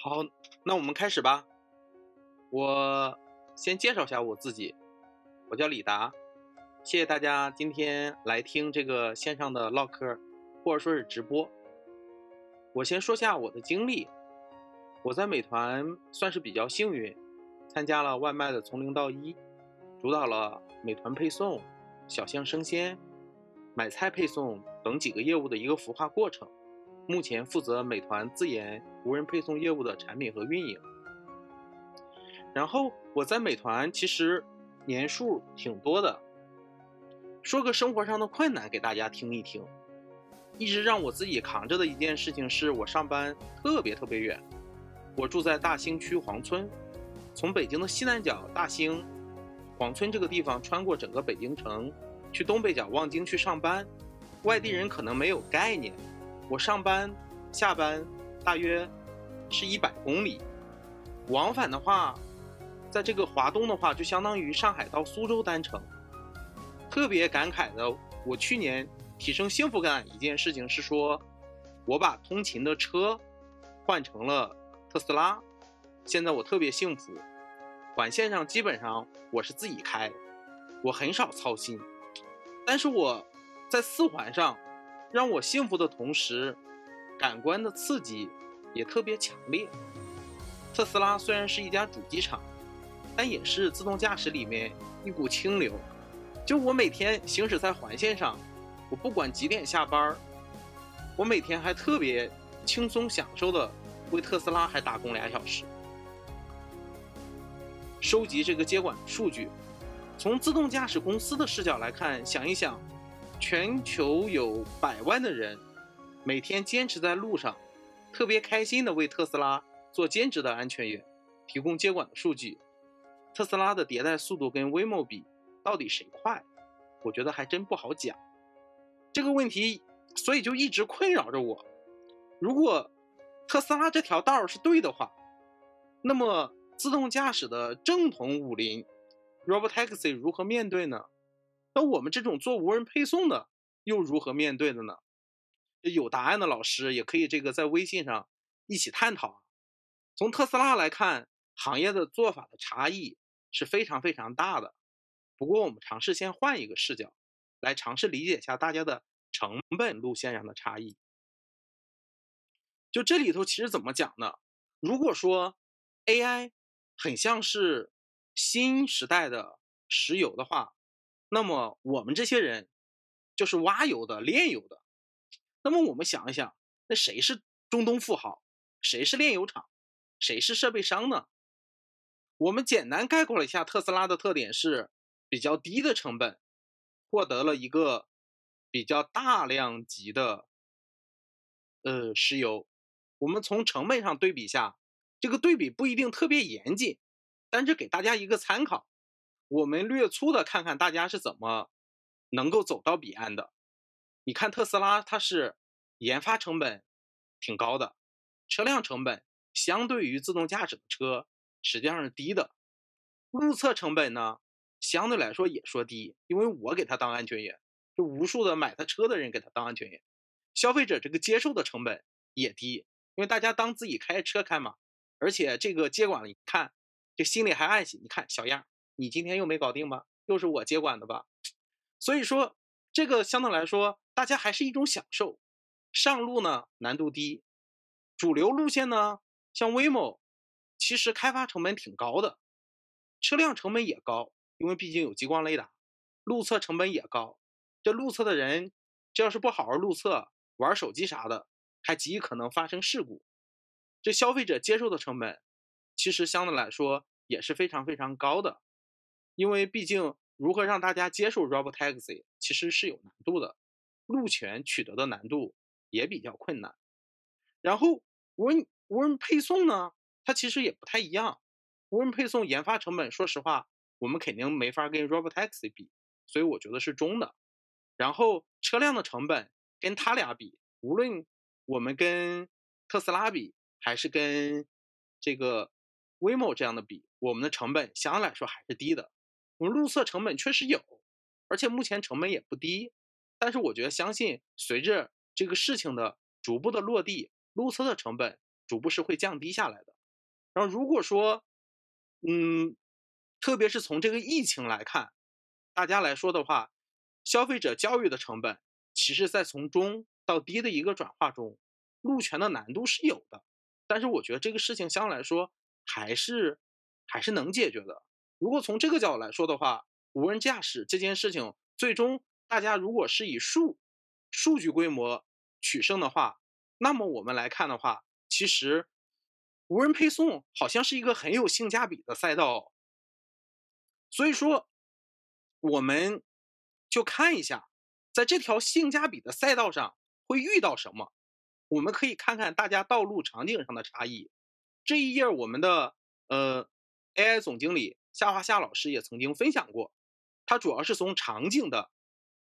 好，那我们开始吧。我先介绍一下我自己，我叫李达。谢谢大家今天来听这个线上的唠嗑，或者说是直播。我先说下我的经历。我在美团算是比较幸运，参加了外卖的从零到一，主导了美团配送、小象生鲜、买菜配送等几个业务的一个孵化过程。目前负责美团自研无人配送业务的产品和运营。然后我在美团其实年数挺多的。说个生活上的困难给大家听一听。一直让我自己扛着的一件事情是我上班特别特别远。我住在大兴区黄村，从北京的西南角大兴黄村这个地方穿过整个北京城，去东北角望京去上班。外地人可能没有概念，我上班下班大约是一百公里，往返的话，在这个华东的话，就相当于上海到苏州单程。特别感慨的，我去年提升幸福感一件事情是说，我把通勤的车换成了。特斯拉，现在我特别幸福，环线上基本上我是自己开，我很少操心。但是我在四环上，让我幸福的同时，感官的刺激也特别强烈。特斯拉虽然是一家主机厂，但也是自动驾驶里面一股清流。就我每天行驶在环线上，我不管几点下班，我每天还特别轻松享受的。为特斯拉还打工俩小时，收集这个接管数据。从自动驾驶公司的视角来看，想一想，全球有百万的人每天坚持在路上，特别开心的为特斯拉做兼职的安全员，提供接管的数据。特斯拉的迭代速度跟 Waymo 比，到底谁快？我觉得还真不好讲。这个问题，所以就一直困扰着我。如果特斯拉这条道是对的话，那么自动驾驶的正统武林，Robotaxi 如何面对呢？那我们这种做无人配送的又如何面对的呢？有答案的老师也可以这个在微信上一起探讨。从特斯拉来看，行业的做法的差异是非常非常大的。不过我们尝试先换一个视角，来尝试理解一下大家的成本路线上的差异。就这里头其实怎么讲呢？如果说 AI 很像是新时代的石油的话，那么我们这些人就是挖油的、炼油的。那么我们想一想，那谁是中东富豪？谁是炼油厂？谁是设备商呢？我们简单概括了一下特斯拉的特点是比较低的成本，获得了一个比较大量级的呃石油。我们从成本上对比下，这个对比不一定特别严谨，但是给大家一个参考。我们略粗的看看大家是怎么能够走到彼岸的。你看特斯拉，它是研发成本挺高的，车辆成本相对于自动驾驶的车实际上是低的，路测成本呢相对来说也说低，因为我给他当安全员，就无数的买他车的人给他当安全员，消费者这个接受的成本也低。因为大家当自己开车开嘛，而且这个接管了，一看，这心里还暗喜。你看小样，你今天又没搞定吧？又是我接管的吧？所以说，这个相对来说，大家还是一种享受。上路呢难度低，主流路线呢，像 Waymo，其实开发成本挺高的，车辆成本也高，因为毕竟有激光雷达，路测成本也高。这路测的人，这要是不好好路测，玩手机啥的。还极可能发生事故，这消费者接受的成本，其实相对来说也是非常非常高的，因为毕竟如何让大家接受 Robotaxi，其实是有难度的，路权取得的难度也比较困难。然后无人无人配送呢，它其实也不太一样，无人配送研发成本，说实话，我们肯定没法跟 Robotaxi 比，所以我觉得是中的。然后车辆的成本跟它俩比，无论我们跟特斯拉比，还是跟这个 w a m o 这样的比，我们的成本相对来说还是低的。我们路测成本确实有，而且目前成本也不低。但是我觉得，相信随着这个事情的逐步的落地，路测的成本逐步是会降低下来的。然后如果说，嗯，特别是从这个疫情来看，大家来说的话，消费者教育的成本，其实在从中到低的一个转化中，路权的难度是有的。但是我觉得这个事情相对来说还是还是能解决的。如果从这个角度来说的话，无人驾驶这件事情，最终大家如果是以数数据规模取胜的话，那么我们来看的话，其实无人配送好像是一个很有性价比的赛道。所以说，我们就看一下，在这条性价比的赛道上会遇到什么。我们可以看看大家道路场景上的差异。这一页我们的呃 AI 总经理夏华夏老师也曾经分享过，他主要是从场景的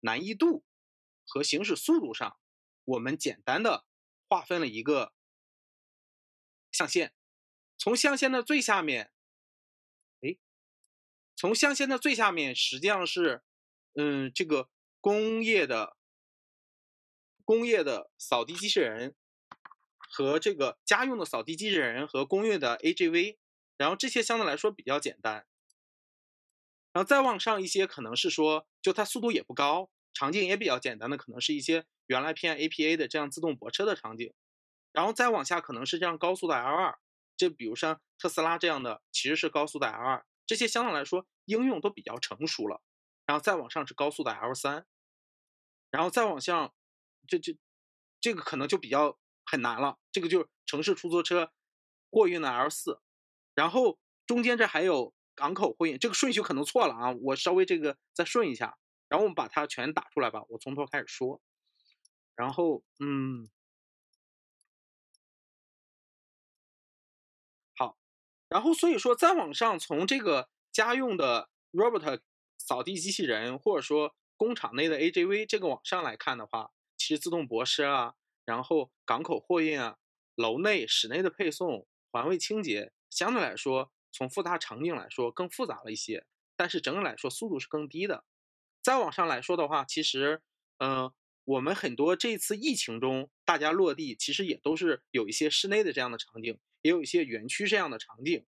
难易度和行驶速度上，我们简单的划分了一个象限。从象限的最下面，哎，从象限的最下面实际上是嗯这个工业的。工业的扫地机器人和这个家用的扫地机器人和工业的 AGV，然后这些相对来说比较简单。然后再往上一些，可能是说就它速度也不高，场景也比较简单的，可能是一些原来偏 APA 的这样自动泊车的场景。然后再往下可能是这样高速的 L2，这比如像特斯拉这样的其实是高速的 L2，这些相对来说应用都比较成熟了。然后再往上是高速的 L3，然后再往下。这这这个可能就比较很难了，这个就是城市出租车、货运的 L 四，然后中间这还有港口货运，这个顺序可能错了啊，我稍微这个再顺一下，然后我们把它全打出来吧，我从头开始说，然后嗯，好，然后所以说再往上从这个家用的 robot 扫地机器人，或者说工厂内的 AGV 这个往上来看的话。其实自动泊车啊，然后港口货运啊，楼内、室内的配送、环卫清洁，相对来说，从复杂场景来说更复杂了一些，但是整体来说速度是更低的。再往上来说的话，其实，嗯，我们很多这次疫情中大家落地，其实也都是有一些室内的这样的场景，也有一些园区这样的场景。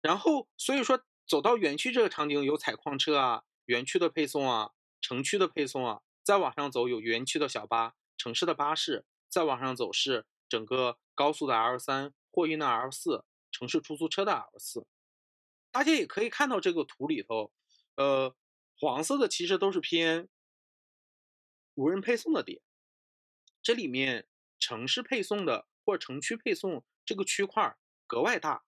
然后，所以说走到园区这个场景，有采矿车啊，园区的配送啊。城区的配送啊，再往上走有园区的小巴、城市的巴士，再往上走是整个高速的 L 三、货运的 L 四、城市出租车的 L 四。大家也可以看到这个图里头，呃，黄色的其实都是偏无人配送的点。这里面城市配送的或者城区配送这个区块格外大，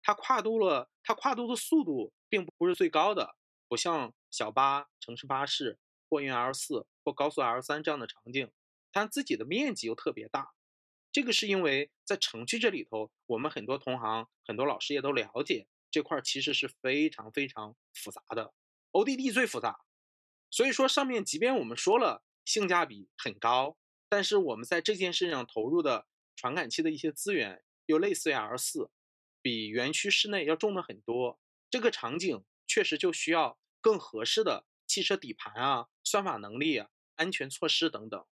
它跨度了，它跨度的速度并不是最高的。不像小巴、城市巴士、货运 L 四或高速 L 三这样的场景，它自己的面积又特别大。这个是因为在城区这里头，我们很多同行、很多老师也都了解这块其实是非常非常复杂的，ODD 最复杂。所以说上面即便我们说了性价比很高，但是我们在这件事上投入的传感器的一些资源又类似于 L 四，比园区室内要重的很多。这个场景。确实就需要更合适的汽车底盘啊、算法能力啊、安全措施等等。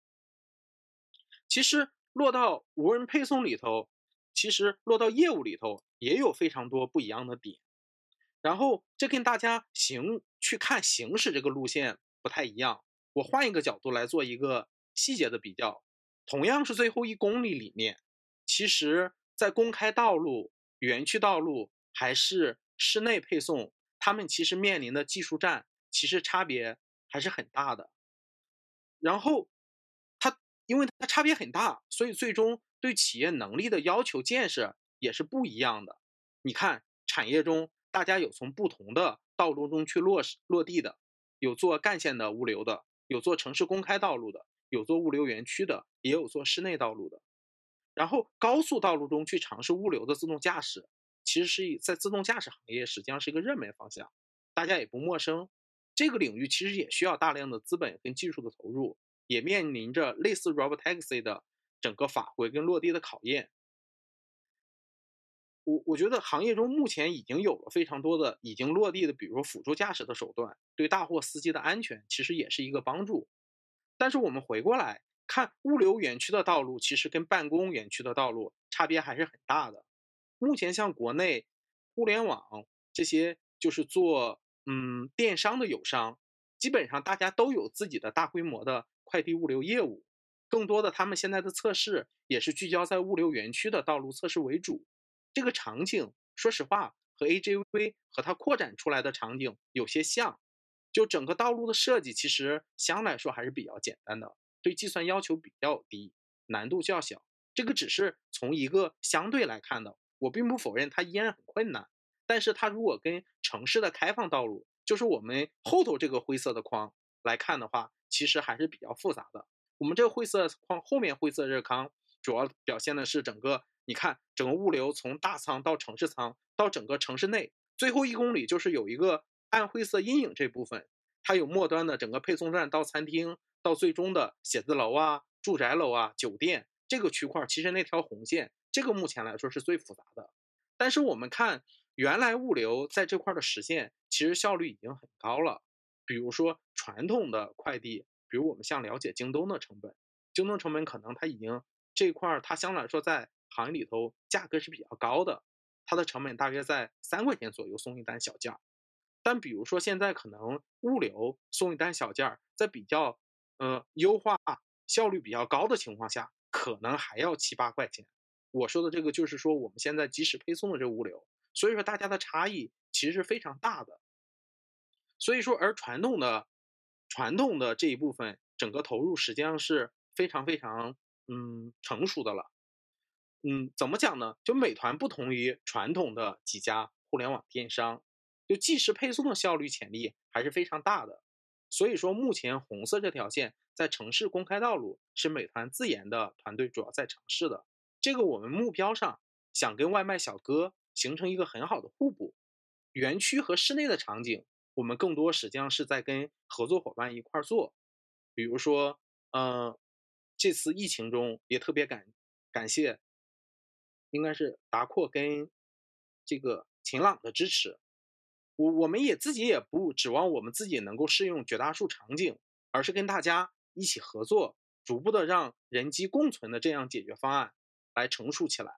其实落到无人配送里头，其实落到业务里头也有非常多不一样的点。然后这跟大家行去看行驶这个路线不太一样。我换一个角度来做一个细节的比较。同样是最后一公里里面，其实在公开道路、园区道路还是室内配送。他们其实面临的技术战，其实差别还是很大的。然后，因为它差别很大，所以最终对企业能力的要求建设也是不一样的。你看，产业中大家有从不同的道路中去落实落地的，有做干线的物流的，有做城市公开道路的，有做物流园区的，也有做室内道路的。然后，高速道路中去尝试物流的自动驾驶。其实是在自动驾驶行业，实际上是一个热门方向，大家也不陌生。这个领域其实也需要大量的资本跟技术的投入，也面临着类似 Robotaxi 的整个法规跟落地的考验。我我觉得行业中目前已经有了非常多的已经落地的，比如说辅助驾驶的手段，对大货司机的安全其实也是一个帮助。但是我们回过来看物流园区的道路，其实跟办公园区的道路差别还是很大的。目前像国内互联网这些，就是做嗯电商的友商，基本上大家都有自己的大规模的快递物流业务。更多的他们现在的测试也是聚焦在物流园区的道路测试为主。这个场景，说实话，和 AJV 和它扩展出来的场景有些像。就整个道路的设计，其实相对来说还是比较简单的。对计算要求比较低，难度较小。这个只是从一个相对来看的，我并不否认它依然很困难。但是它如果跟城市的开放道路，就是我们后头这个灰色的框来看的话，其实还是比较复杂的。我们这个灰色框后面灰色热康主要表现的是整个，你看整个物流从大仓到城市仓到整个城市内最后一公里，就是有一个暗灰色阴影这部分，它有末端的整个配送站到餐厅。到最终的写字楼啊、住宅楼啊、酒店这个区块，其实那条红线，这个目前来说是最复杂的。但是我们看原来物流在这块的实现，其实效率已经很高了。比如说传统的快递，比如我们像了解京东的成本，京东成本可能它已经这块儿它相对来说在行业里头价格是比较高的，它的成本大约在三块钱左右送一单小件儿。但比如说现在可能物流送一单小件儿，在比较呃，优化效率比较高的情况下，可能还要七八块钱。我说的这个就是说，我们现在即时配送的这个物流，所以说大家的差异其实是非常大的。所以说，而传统的传统的这一部分，整个投入实际上是非常非常嗯成熟的了。嗯，怎么讲呢？就美团不同于传统的几家互联网电商，就即时配送的效率潜力还是非常大的。所以说，目前红色这条线在城市公开道路是美团自研的团队主要在尝试的。这个我们目标上想跟外卖小哥形成一个很好的互补。园区和室内的场景，我们更多实际上是在跟合作伙伴一块儿做。比如说，嗯，这次疫情中也特别感感谢，应该是达阔跟这个晴朗的支持。我我们也自己也不指望我们自己能够适用绝大数场景，而是跟大家一起合作，逐步的让人机共存的这样解决方案来成熟起来。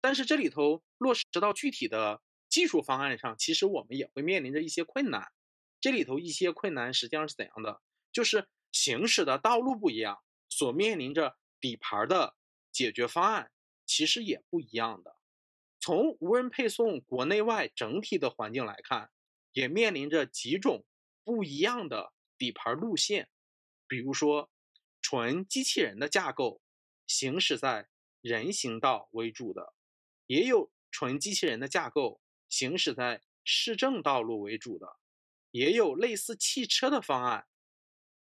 但是这里头落实到具体的技术方案上，其实我们也会面临着一些困难。这里头一些困难实际上是怎样的？就是行驶的道路不一样，所面临着底盘的解决方案其实也不一样的。从无人配送国内外整体的环境来看，也面临着几种不一样的底盘路线。比如说，纯机器人的架构，行驶在人行道为主的；也有纯机器人的架构，行驶在市政道路为主的；也有类似汽车的方案，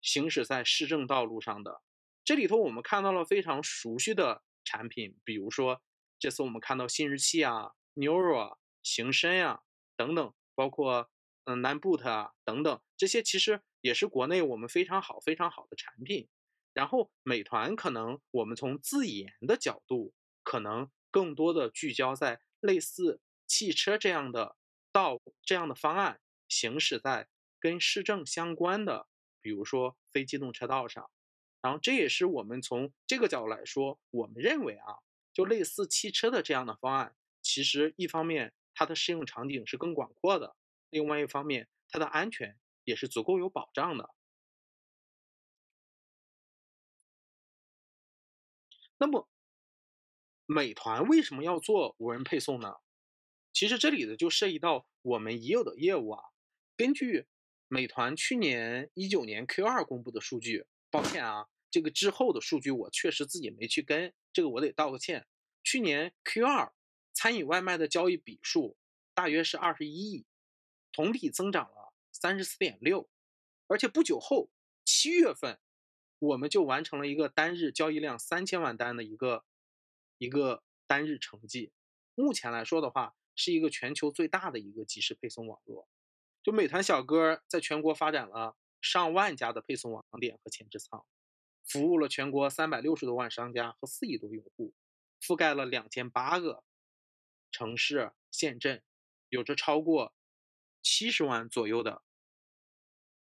行驶在市政道路上的。这里头我们看到了非常熟悉的产品，比如说。这次我们看到新日器啊、Neuro 啊、行深啊等等，包括嗯 Nanboot 啊等等，这些其实也是国内我们非常好、非常好的产品。然后美团可能我们从自研的角度，可能更多的聚焦在类似汽车这样的道这样的方案行驶在跟市政相关的，比如说非机动车道上。然后这也是我们从这个角度来说，我们认为啊。就类似汽车的这样的方案，其实一方面它的适用场景是更广阔的，另外一方面它的安全也是足够有保障的。那么，美团为什么要做无人配送呢？其实这里的就涉及到我们已有的业务啊。根据美团去年一九年 Q 二公布的数据，抱歉啊。这个之后的数据我确实自己没去跟，这个我得道个歉。去年 Q 二餐饮外卖的交易笔数大约是二十一亿，同比增长了三十四点六，而且不久后七月份我们就完成了一个单日交易量三千万单的一个一个单日成绩。目前来说的话，是一个全球最大的一个即时配送网络。就美团小哥在全国发展了上万家的配送网点和前置仓。服务了全国三百六十多万商家和四亿多用户，覆盖了两千八个城市县镇，有着超过七十万左右的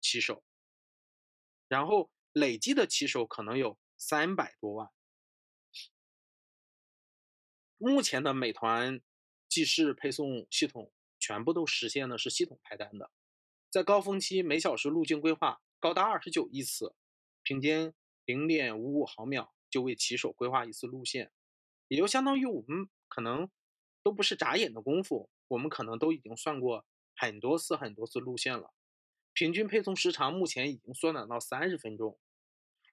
骑手。然后累计的骑手可能有三百多万。目前的美团即时配送系统全部都实现的是系统派单的，在高峰期每小时路径规划高达二十九亿次，平均零点五五毫秒就为骑手规划一次路线，也就相当于我们可能都不是眨眼的功夫，我们可能都已经算过很多次很多次路线了。平均配送时长目前已经缩短到三十分钟。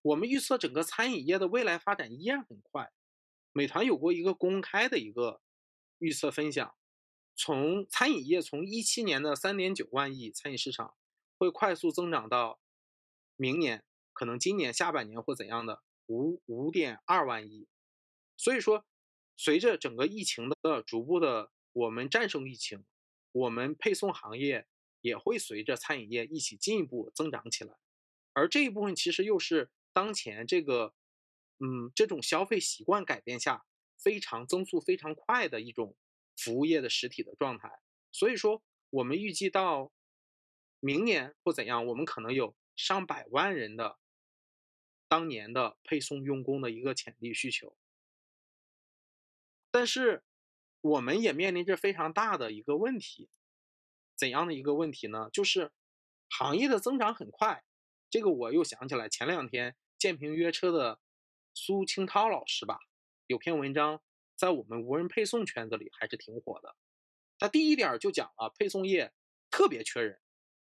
我们预测整个餐饮业的未来发展依然很快。美团有过一个公开的一个预测分享，从餐饮业从一七年的三点九万亿餐饮市场，会快速增长到明年可能今年下半年或怎样的五五点二万亿。所以说，随着整个疫情的逐步的我们战胜疫情，我们配送行业。也会随着餐饮业一起进一步增长起来，而这一部分其实又是当前这个，嗯，这种消费习惯改变下非常增速非常快的一种服务业的实体的状态。所以说，我们预计到明年或怎样，我们可能有上百万人的当年的配送用工的一个潜力需求。但是，我们也面临着非常大的一个问题。怎样的一个问题呢？就是行业的增长很快，这个我又想起来，前两天建平约车的苏清涛老师吧，有篇文章在我们无人配送圈子里还是挺火的。他第一点就讲了配送业特别缺人，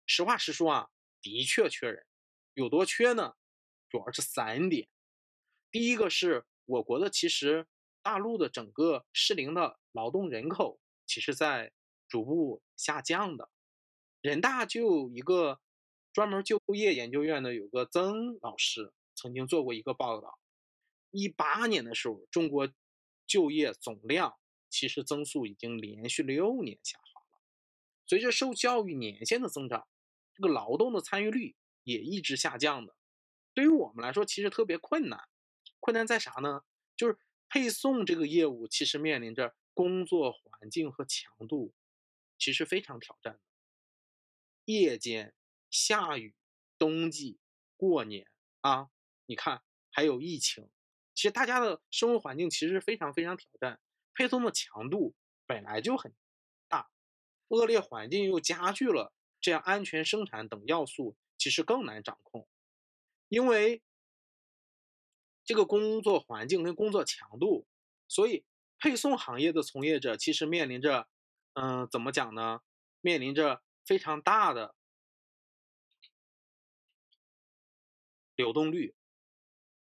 实话实说啊，的确缺人，有多缺呢？主要是三点。第一个是我国的其实大陆的整个适龄的劳动人口，其实在。逐步下降的，人大就有一个专门就业研究院的有个曾老师曾经做过一个报道，一八年的时候，中国就业总量其实增速已经连续六年下滑了。随着受教育年限的增长，这个劳动的参与率也一直下降的。对于我们来说，其实特别困难。困难在啥呢？就是配送这个业务其实面临着工作环境和强度。其实非常挑战的，夜间、下雨、冬季、过年啊，你看还有疫情，其实大家的生活环境其实非常非常挑战，配送的强度本来就很大，恶劣环境又加剧了，这样安全生产等要素其实更难掌控，因为这个工作环境跟工作强度，所以配送行业的从业者其实面临着。嗯，怎么讲呢？面临着非常大的流动率。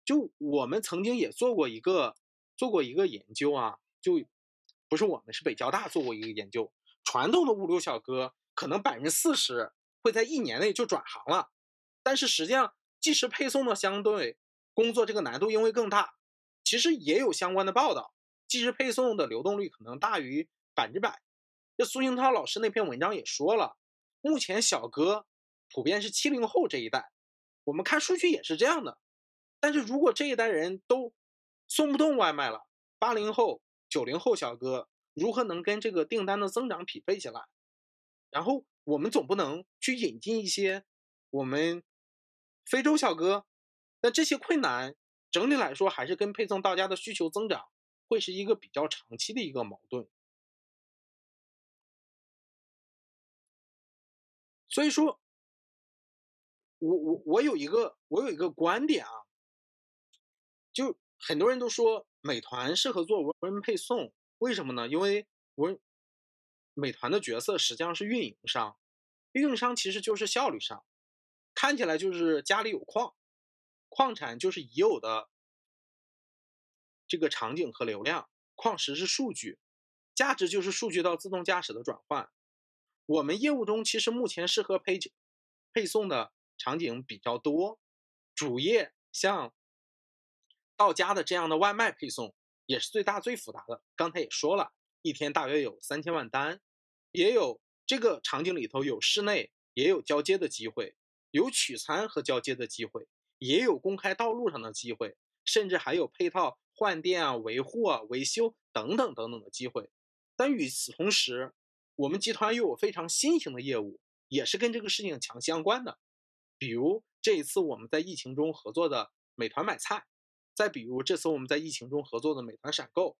就我们曾经也做过一个做过一个研究啊，就不是我们，是北交大做过一个研究。传统的物流小哥可能百分之四十会在一年内就转行了，但是实际上即时配送的相对工作这个难度因为更大，其实也有相关的报道，即时配送的流动率可能大于百分之百。这苏英涛老师那篇文章也说了，目前小哥普遍是七零后这一代，我们看数据也是这样的。但是如果这一代人都送不动外卖了，八零后、九零后小哥如何能跟这个订单的增长匹配起来？然后我们总不能去引进一些我们非洲小哥，那这些困难整体来说还是跟配送到家的需求增长会是一个比较长期的一个矛盾。所以说，我我我有一个我有一个观点啊，就很多人都说美团适合做无人配送，为什么呢？因为无人美团的角色实际上是运营商，运营商其实就是效率商，看起来就是家里有矿，矿产就是已有的这个场景和流量，矿石是数据，价值就是数据到自动驾驶的转换。我们业务中其实目前适合配配送的场景比较多，主业像到家的这样的外卖配送也是最大最复杂的。刚才也说了，一天大约有三千万单，也有这个场景里头有室内也有交接的机会，有取餐和交接的机会，也有公开道路上的机会，甚至还有配套换电啊、维护啊、维修等等等等的机会。但与此同时，我们集团又有非常新型的业务，也是跟这个事情强相关的，比如这一次我们在疫情中合作的美团买菜，再比如这次我们在疫情中合作的美团闪购，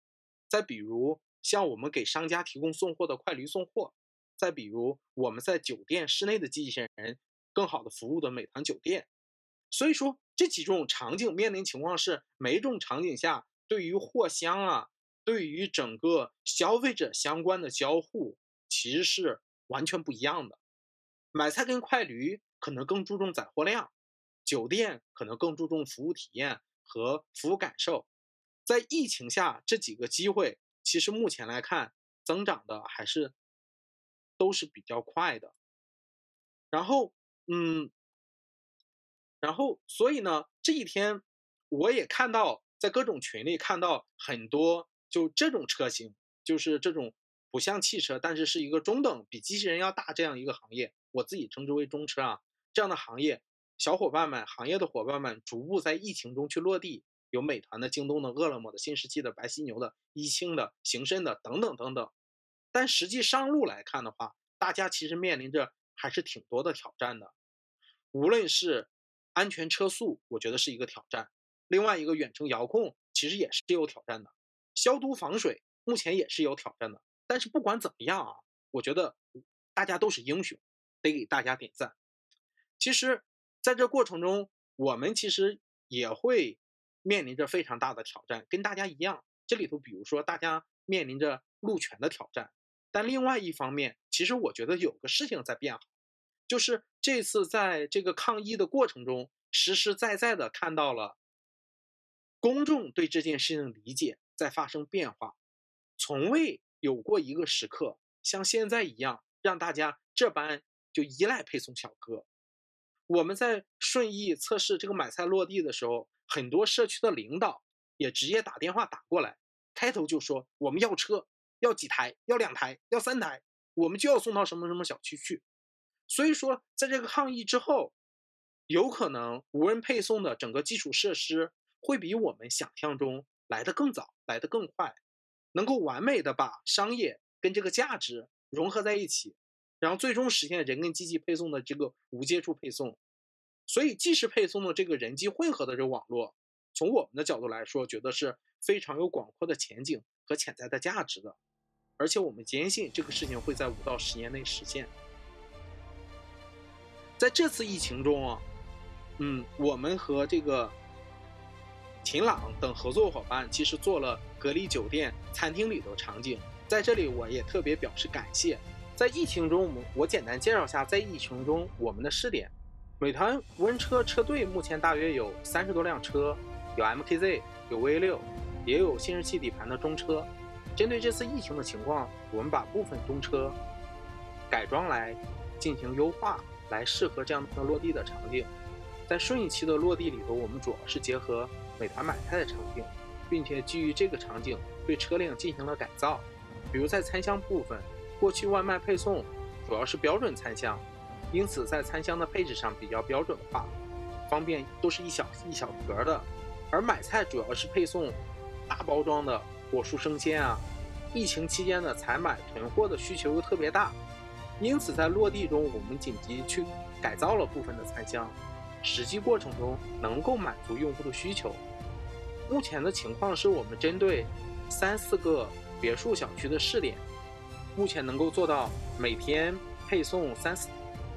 再比如像我们给商家提供送货的快驴送货，再比如我们在酒店室内的机器人更好的服务的美团酒店。所以说这几种场景面临情况是，每一种场景下对于货箱啊，对于整个消费者相关的交互，其实是完全不一样的。买菜跟快驴可能更注重载货量，酒店可能更注重服务体验和服务感受。在疫情下，这几个机会其实目前来看增长的还是都是比较快的。然后，嗯。然后，所以呢，这一天我也看到，在各种群里看到很多就这种车型，就是这种不像汽车，但是是一个中等，比机器人要大这样一个行业，我自己称之为中车啊。这样的行业，小伙伴们、行业的伙伴们逐步在疫情中去落地，有美团的、京东的、饿了么的、新世纪的、白犀牛的、一汽的、行深的等等等等。但实际上路来看的话，大家其实面临着还是挺多的挑战的，无论是。安全车速，我觉得是一个挑战。另外一个远程遥控其实也是有挑战的，消毒防水目前也是有挑战的。但是不管怎么样啊，我觉得大家都是英雄，得给大家点赞。其实，在这过程中，我们其实也会面临着非常大的挑战，跟大家一样。这里头，比如说大家面临着路权的挑战，但另外一方面，其实我觉得有个事情在变好。就是这次在这个抗疫的过程中，实实在在的看到了公众对这件事情的理解在发生变化，从未有过一个时刻像现在一样让大家这般就依赖配送小哥。我们在顺义测试这个买菜落地的时候，很多社区的领导也直接打电话打过来，开头就说我们要车，要几台，要两台，要三台，我们就要送到什么什么小区去。所以说，在这个抗疫之后，有可能无人配送的整个基础设施会比我们想象中来得更早，来得更快，能够完美的把商业跟这个价值融合在一起，然后最终实现人跟机器配送的这个无接触配送。所以，即时配送的这个人机混合的这个网络，从我们的角度来说，觉得是非常有广阔的前景和潜在的价值的，而且我们坚信这个事情会在五到十年内实现。在这次疫情中啊，嗯，我们和这个秦朗等合作伙伴其实做了隔离酒店餐厅里的场景，在这里我也特别表示感谢。在疫情中，我们我简单介绍下，在疫情中我们的试点，美团无人车车队目前大约有三十多辆车，有 MKZ，有 V 六，也有新日系底盘的中车。针对这次疫情的情况，我们把部分中车改装来进行优化。来适合这样的落地的场景，在顺义期的落地里头，我们主要是结合美团买菜的场景，并且基于这个场景对车辆进行了改造。比如在餐箱部分，过去外卖配送主要是标准餐箱，因此在餐箱的配置上比较标准化，方便都是一小一小格的。而买菜主要是配送大包装的果蔬生鲜啊，疫情期间的采买囤货的需求又特别大。因此，在落地中，我们紧急去改造了部分的餐箱，实际过程中能够满足用户的需求。目前的情况是我们针对三四个别墅小区的试点，目前能够做到每天配送三四，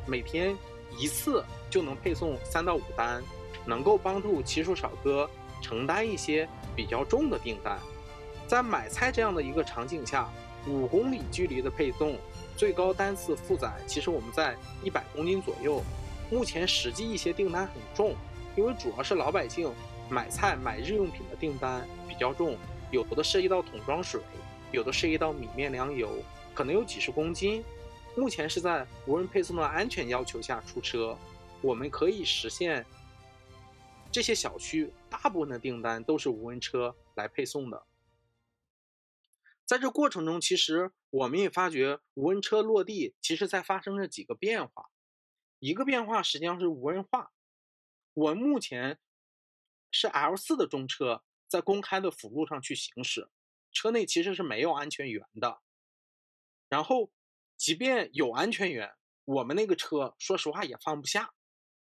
每天一次就能配送三到五单，能够帮助骑手小哥承担一些比较重的订单。在买菜这样的一个场景下，五公里距离的配送。最高单次负载其实我们在一百公斤左右，目前实际一些订单很重，因为主要是老百姓买菜买日用品的订单比较重，有的涉及到桶装水，有的涉及到米面粮油，可能有几十公斤。目前是在无人配送的安全要求下出车，我们可以实现这些小区大部分的订单都是无人车来配送的。在这过程中，其实我们也发觉无人车落地，其实在发生着几个变化。一个变化实际上是无人化。我们目前是 L 四的中车在公开的辅路上去行驶，车内其实是没有安全员的。然后，即便有安全员，我们那个车说实话也放不下。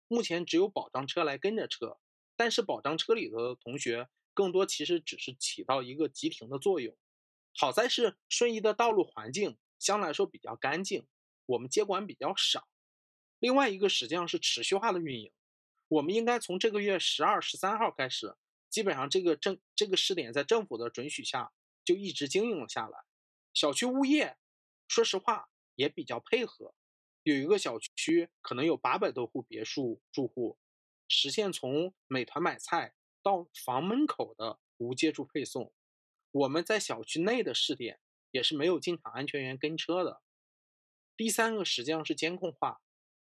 目前只有保障车来跟着车，但是保障车里头的同学更多其实只是起到一个急停的作用。好在是顺义的道路环境相对来说比较干净，我们接管比较少。另外一个实际上是持续化的运营，我们应该从这个月十二、十三号开始，基本上这个政这个试点在政府的准许下就一直经营了下来。小区物业，说实话也比较配合。有一个小区可能有八百多户别墅住户，实现从美团买菜到房门口的无接触配送。我们在小区内的试点也是没有进场安全员跟车的。第三个实际上是监控化，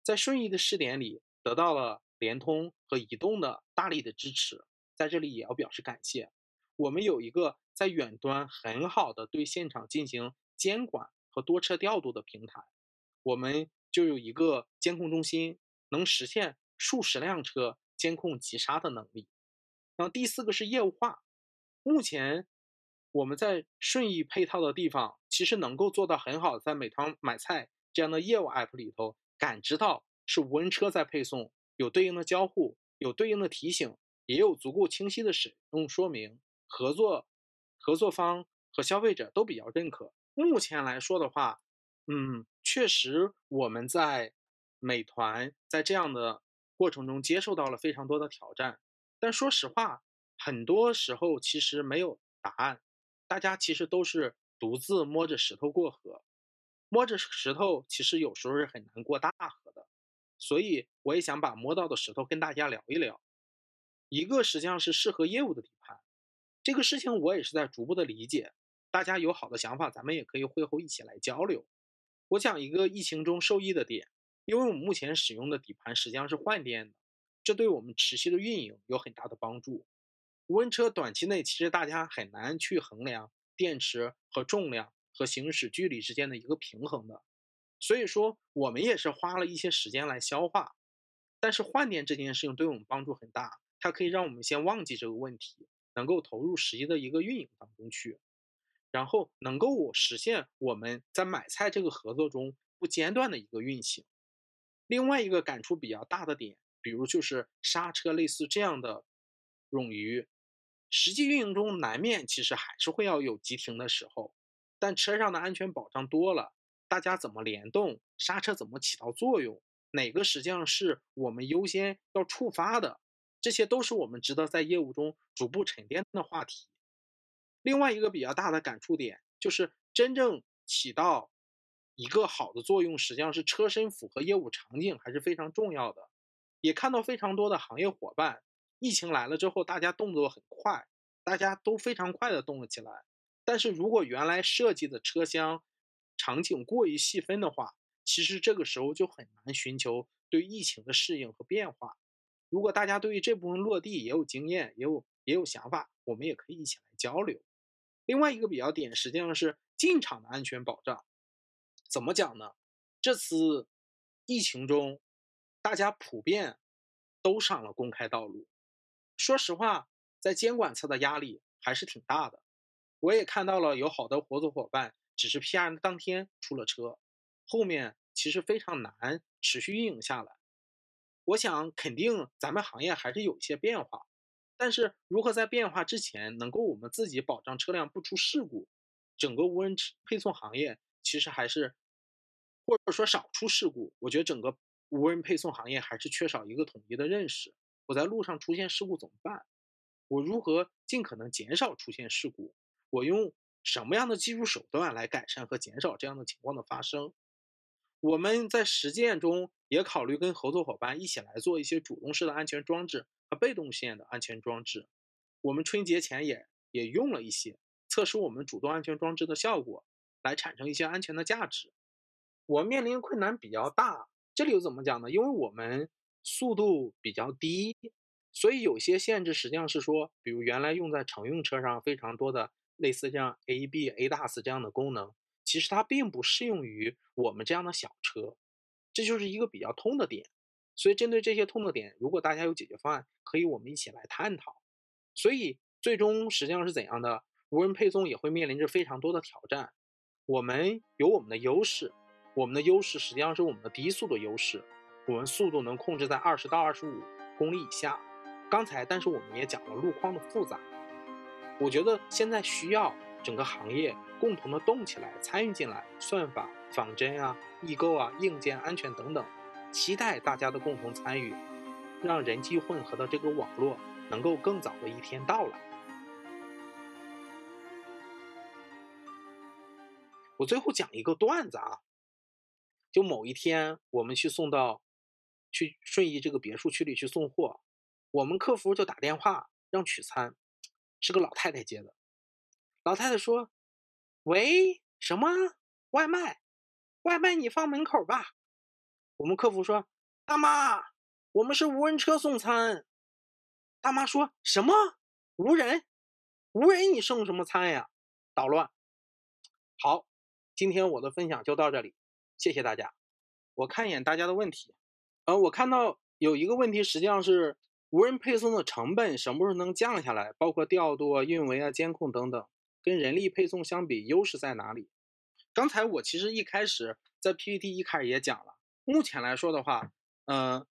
在顺义的试点里得到了联通和移动的大力的支持，在这里也要表示感谢。我们有一个在远端很好的对现场进行监管和多车调度的平台，我们。就有一个监控中心，能实现数十辆车监控急刹的能力。然后第四个是业务化，目前我们在顺义配套的地方，其实能够做到很好，在美团买菜这样的业务 app 里头感知到是无人车在配送，有对应的交互，有对应的提醒，也有足够清晰的使用说明，合作合作方和消费者都比较认可。目前来说的话。嗯，确实，我们在美团在这样的过程中接受到了非常多的挑战。但说实话，很多时候其实没有答案，大家其实都是独自摸着石头过河，摸着石头其实有时候是很难过大河的。所以我也想把摸到的石头跟大家聊一聊。一个实际上是适合业务的底盘，这个事情我也是在逐步的理解。大家有好的想法，咱们也可以会后一起来交流。我讲一个疫情中受益的点，因为我们目前使用的底盘实际上是换电的，这对我们持续的运营有很大的帮助。无人车短期内其实大家很难去衡量电池和重量和行驶距离之间的一个平衡的，所以说我们也是花了一些时间来消化。但是换电这件事情对我们帮助很大，它可以让我们先忘记这个问题，能够投入实际的一个运营当中去。然后能够实现我们在买菜这个合作中不间断的一个运行。另外一个感触比较大的点，比如就是刹车类似这样的冗余，实际运营中难免其实还是会要有急停的时候。但车上的安全保障多了，大家怎么联动刹车怎么起到作用，哪个实际上是我们优先要触发的，这些都是我们值得在业务中逐步沉淀的话题。另外一个比较大的感触点就是，真正起到一个好的作用，实际上是车身符合业务场景还是非常重要的。也看到非常多的行业伙伴，疫情来了之后，大家动作很快，大家都非常快的动了起来。但是如果原来设计的车厢场景过于细分的话，其实这个时候就很难寻求对疫情的适应和变化。如果大家对于这部分落地也有经验，也有也有想法，我们也可以一起来交流。另外一个比较点，实际上是进场的安全保障。怎么讲呢？这次疫情中，大家普遍都上了公开道路。说实话，在监管侧的压力还是挺大的。我也看到了有好多合作伙伴，只是 PR 当天出了车，后面其实非常难持续运营下来。我想，肯定咱们行业还是有一些变化。但是如何在变化之前能够我们自己保障车辆不出事故，整个无人配送行业其实还是或者说少出事故。我觉得整个无人配送行业还是缺少一个统一的认识。我在路上出现事故怎么办？我如何尽可能减少出现事故？我用什么样的技术手段来改善和减少这样的情况的发生？我们在实践中也考虑跟合作伙伴一起来做一些主动式的安全装置。和被动线的安全装置，我们春节前也也用了一些测试我们主动安全装置的效果，来产生一些安全的价值。我面临困难比较大，这里又怎么讲呢？因为我们速度比较低，所以有些限制实际上是说，比如原来用在乘用车上非常多的类似像 A B A DAS 这样的功能，其实它并不适用于我们这样的小车，这就是一个比较痛的点。所以，针对这些痛的点，如果大家有解决方案，可以我们一起来探讨。所以，最终实际上是怎样的？无人配送也会面临着非常多的挑战。我们有我们的优势，我们的优势实际上是我们的低速的优势。我们速度能控制在二十到二十五公里以下。刚才，但是我们也讲了路况的复杂，我觉得现在需要整个行业共同的动起来，参与进来，算法、仿真啊、易购啊、硬件安全等等，期待大家的共同参与，让人机混合的这个网络能够更早的一天到来。我最后讲一个段子啊，就某一天我们去送到，去顺义这个别墅区里去送货，我们客服就打电话让取餐，是个老太太接的。老太太说：“喂，什么外卖？外卖你放门口吧。”我们客服说：“大妈，我们是无人车送餐。”大妈说什么无人？无人你送什么餐呀？捣乱。好。今天我的分享就到这里，谢谢大家。我看一眼大家的问题，呃，我看到有一个问题，实际上是无人配送的成本什么时候能降下来？包括调度啊、运维啊、监控等等，跟人力配送相比，优势在哪里？刚才我其实一开始在 PPT 一开始也讲了，目前来说的话，嗯，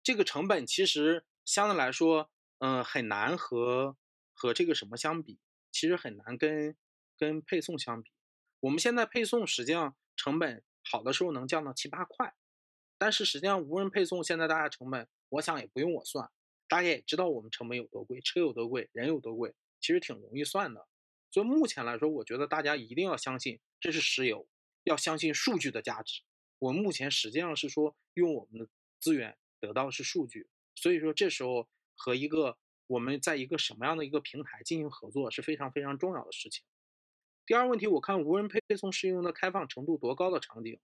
这个成本其实相对来说，嗯，很难和和这个什么相比。其实很难跟跟配送相比，我们现在配送实际上成本好的时候能降到七八块，但是实际上无人配送现在大家成本，我想也不用我算，大家也知道我们成本有多贵，车有多贵，人有多贵，其实挺容易算的。所以目前来说，我觉得大家一定要相信这是石油，要相信数据的价值。我们目前实际上是说用我们的资源得到是数据，所以说这时候和一个。我们在一个什么样的一个平台进行合作是非常非常重要的事情。第二问题，我看无人配送适用的开放程度多高的场景？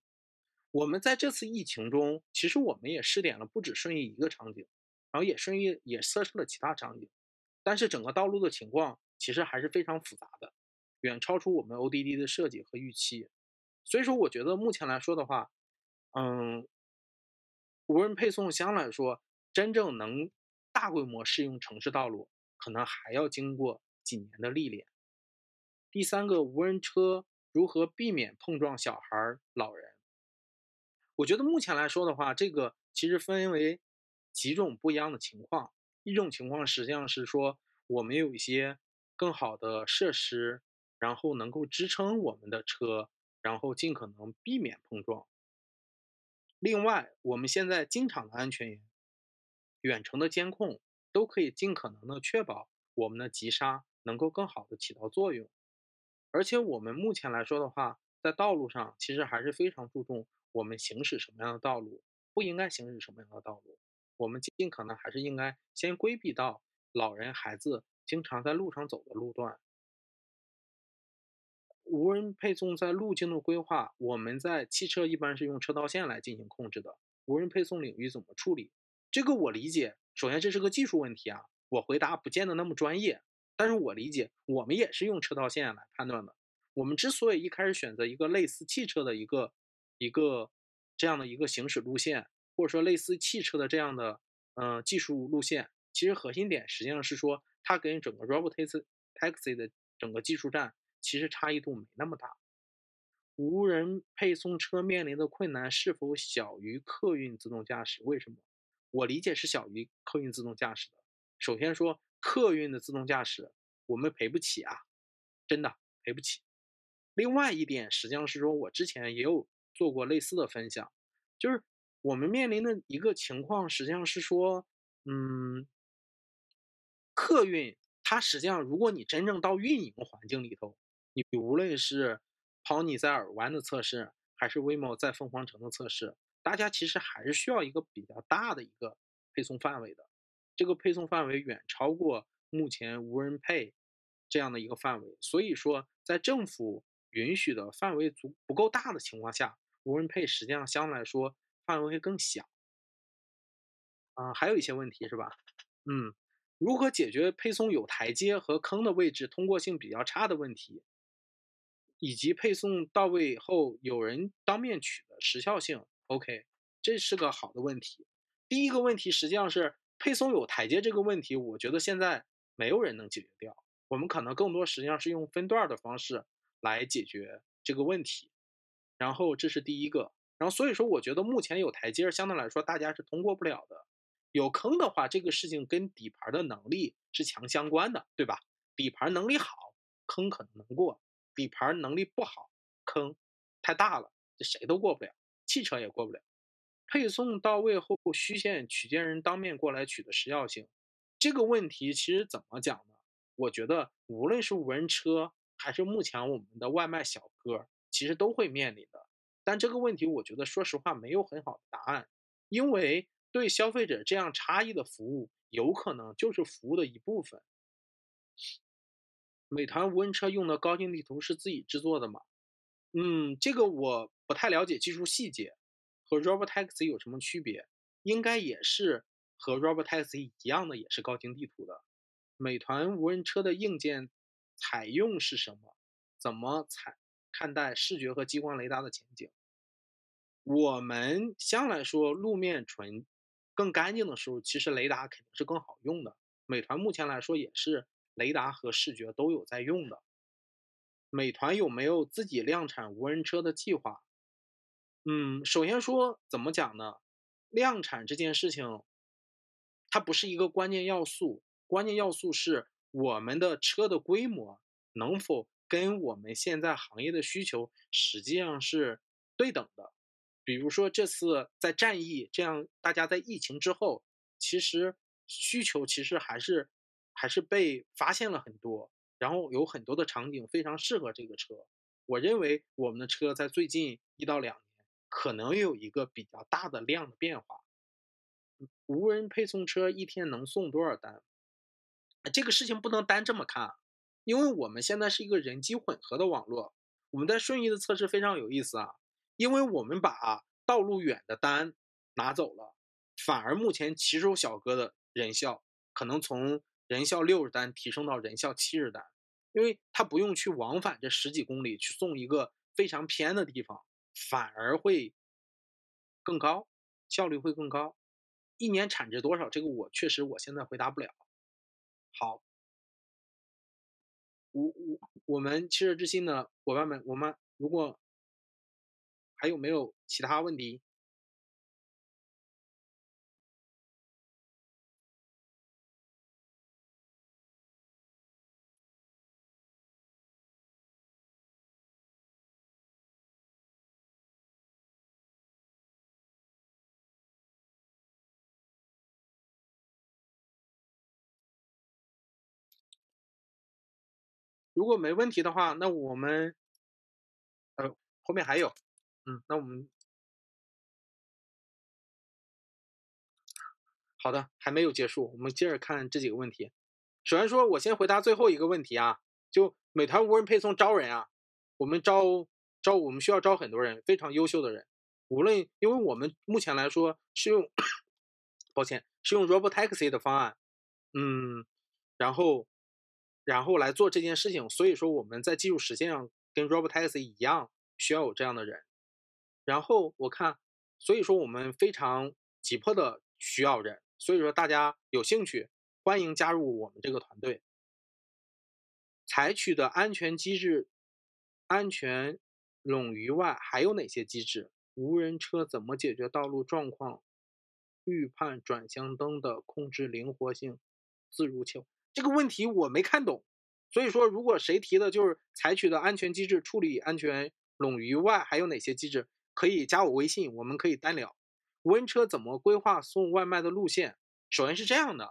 我们在这次疫情中，其实我们也试点了不止顺义一个场景，然后也顺义也测试了其他场景，但是整个道路的情况其实还是非常复杂的，远超出我们 ODD 的设计和预期。所以说，我觉得目前来说的话，嗯，无人配送相对来说真正能。大规模适用城市道路，可能还要经过几年的历练。第三个，无人车如何避免碰撞小孩、老人？我觉得目前来说的话，这个其实分为几种不一样的情况。一种情况实际上是说，我们有一些更好的设施，然后能够支撑我们的车，然后尽可能避免碰撞。另外，我们现在经常的安全员。远程的监控都可以尽可能的确保我们的急刹能够更好的起到作用，而且我们目前来说的话，在道路上其实还是非常注重我们行驶什么样的道路，不应该行驶什么样的道路，我们尽可能还是应该先规避到老人孩子经常在路上走的路段。无人配送在路径的规划，我们在汽车一般是用车道线来进行控制的，无人配送领域怎么处理？这个我理解，首先这是个技术问题啊，我回答不见得那么专业，但是我理解，我们也是用车道线来判断的。我们之所以一开始选择一个类似汽车的一个一个这样的一个行驶路线，或者说类似汽车的这样的嗯技术路线，其实核心点实际上是说，它跟整个 robotaxi taxi 的整个技术站其实差异度没那么大。无人配送车面临的困难是否小于客运自动驾驶？为什么？我理解是小于客运自动驾驶的。首先说，客运的自动驾驶我们赔不起啊，真的赔不起。另外一点，实际上是说我之前也有做过类似的分享，就是我们面临的一个情况，实际上是说，嗯，客运它实际上，如果你真正到运营环境里头，你无论是 Pony 在尔湾的测试，还是 Waymo 在凤凰城的测试。大家其实还是需要一个比较大的一个配送范围的，这个配送范围远超过目前无人配这样的一个范围。所以说，在政府允许的范围足不够大的情况下，无人配实际上相对来说范围会更小。啊，还有一些问题是吧？嗯，如何解决配送有台阶和坑的位置通过性比较差的问题，以及配送到位后有人当面取的时效性？OK，这是个好的问题。第一个问题实际上是配送有台阶这个问题，我觉得现在没有人能解决掉。我们可能更多实际上是用分段的方式来解决这个问题。然后这是第一个。然后所以说，我觉得目前有台阶儿，相对来说大家是通过不了的。有坑的话，这个事情跟底盘的能力是强相关的，对吧？底盘能力好，坑可能能过；底盘能力不好，坑太大了，这谁都过不了，汽车也过不了。配送到位后虚线取件人当面过来取的时效性，这个问题其实怎么讲呢？我觉得无论是无人车还是目前我们的外卖小哥，其实都会面临的。但这个问题，我觉得说实话没有很好的答案，因为。对消费者这样差异的服务，有可能就是服务的一部分。美团无人车用的高精地图是自己制作的吗？嗯，这个我不太了解技术细节，和 Robotaxi 有什么区别？应该也是和 Robotaxi 一样的，也是高精地图的。美团无人车的硬件采用是什么？怎么采看待视觉和激光雷达的前景？我们相来说路面纯。更干净的时候，其实雷达肯定是更好用的。美团目前来说也是雷达和视觉都有在用的。美团有没有自己量产无人车的计划？嗯，首先说怎么讲呢？量产这件事情，它不是一个关键要素，关键要素是我们的车的规模能否跟我们现在行业的需求实际上是对等的。比如说这次在战役，这样大家在疫情之后，其实需求其实还是还是被发现了很多，然后有很多的场景非常适合这个车。我认为我们的车在最近一到两年可能有一个比较大的量的变化。无人配送车一天能送多少单？这个事情不能单这么看，因为我们现在是一个人机混合的网络。我们在顺义的测试非常有意思啊。因为我们把道路远的单拿走了，反而目前骑手小哥的人效可能从人效六十单提升到人效七十单，因为他不用去往返这十几公里去送一个非常偏的地方，反而会更高，效率会更高。一年产值多少？这个我确实我现在回答不了。好，我我我们汽车之星的伙伴们，我们如果。还有没有其他问题？如果没问题的话，那我们呃后面还有。嗯，那我们好的，还没有结束，我们接着看这几个问题。首先说，我先回答最后一个问题啊，就美团无人配送招人啊，我们招招，我们需要招很多人，非常优秀的人。无论因为我们目前来说是用，抱歉，是用 Robotaxi 的方案，嗯，然后然后来做这件事情，所以说我们在技术实现上跟 Robotaxi 一样，需要有这样的人。然后我看，所以说我们非常急迫的需要人，所以说大家有兴趣，欢迎加入我们这个团队。采取的安全机制，安全冗余外还有哪些机制？无人车怎么解决道路状况预判转向灯的控制灵活性自如性？这个问题我没看懂，所以说如果谁提的就是采取的安全机制处理安全冗余外还有哪些机制？可以加我微信，我们可以单聊。无人车怎么规划送外卖的路线？首先是这样的，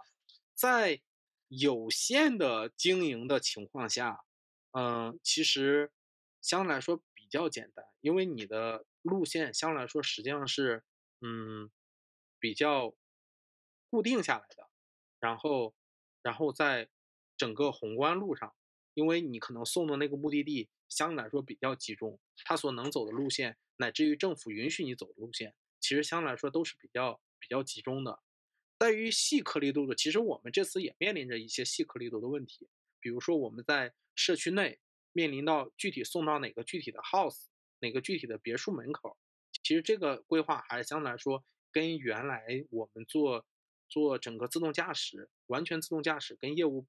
在有限的经营的情况下，嗯，其实相对来说比较简单，因为你的路线相对来说实际上是嗯比较固定下来的。然后，然后在整个宏观路上，因为你可能送的那个目的地相对来说比较集中，它所能走的路线。乃至于政府允许你走的路线，其实相对来说都是比较比较集中的。在于细颗粒度的，其实我们这次也面临着一些细颗粒度的问题。比如说我们在社区内面临到具体送到哪个具体的 house，哪个具体的别墅门口，其实这个规划还是相对来说跟原来我们做做整个自动驾驶、完全自动驾驶跟业务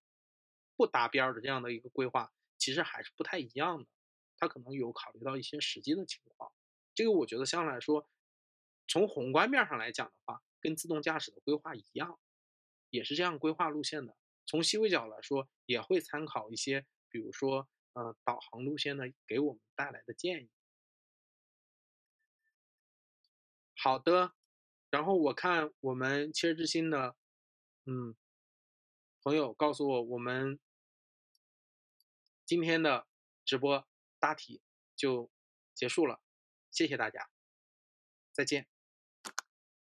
不搭边的这样的一个规划，其实还是不太一样的。它可能有考虑到一些实际的情况。这个我觉得相对来说，从宏观面上来讲的话，跟自动驾驶的规划一样，也是这样规划路线的。从细微角来说，也会参考一些，比如说，呃，导航路线呢给我们带来的建议。好的，然后我看我们切之心的，嗯，朋友告诉我，我们今天的直播大体就结束了，谢谢大家，再见。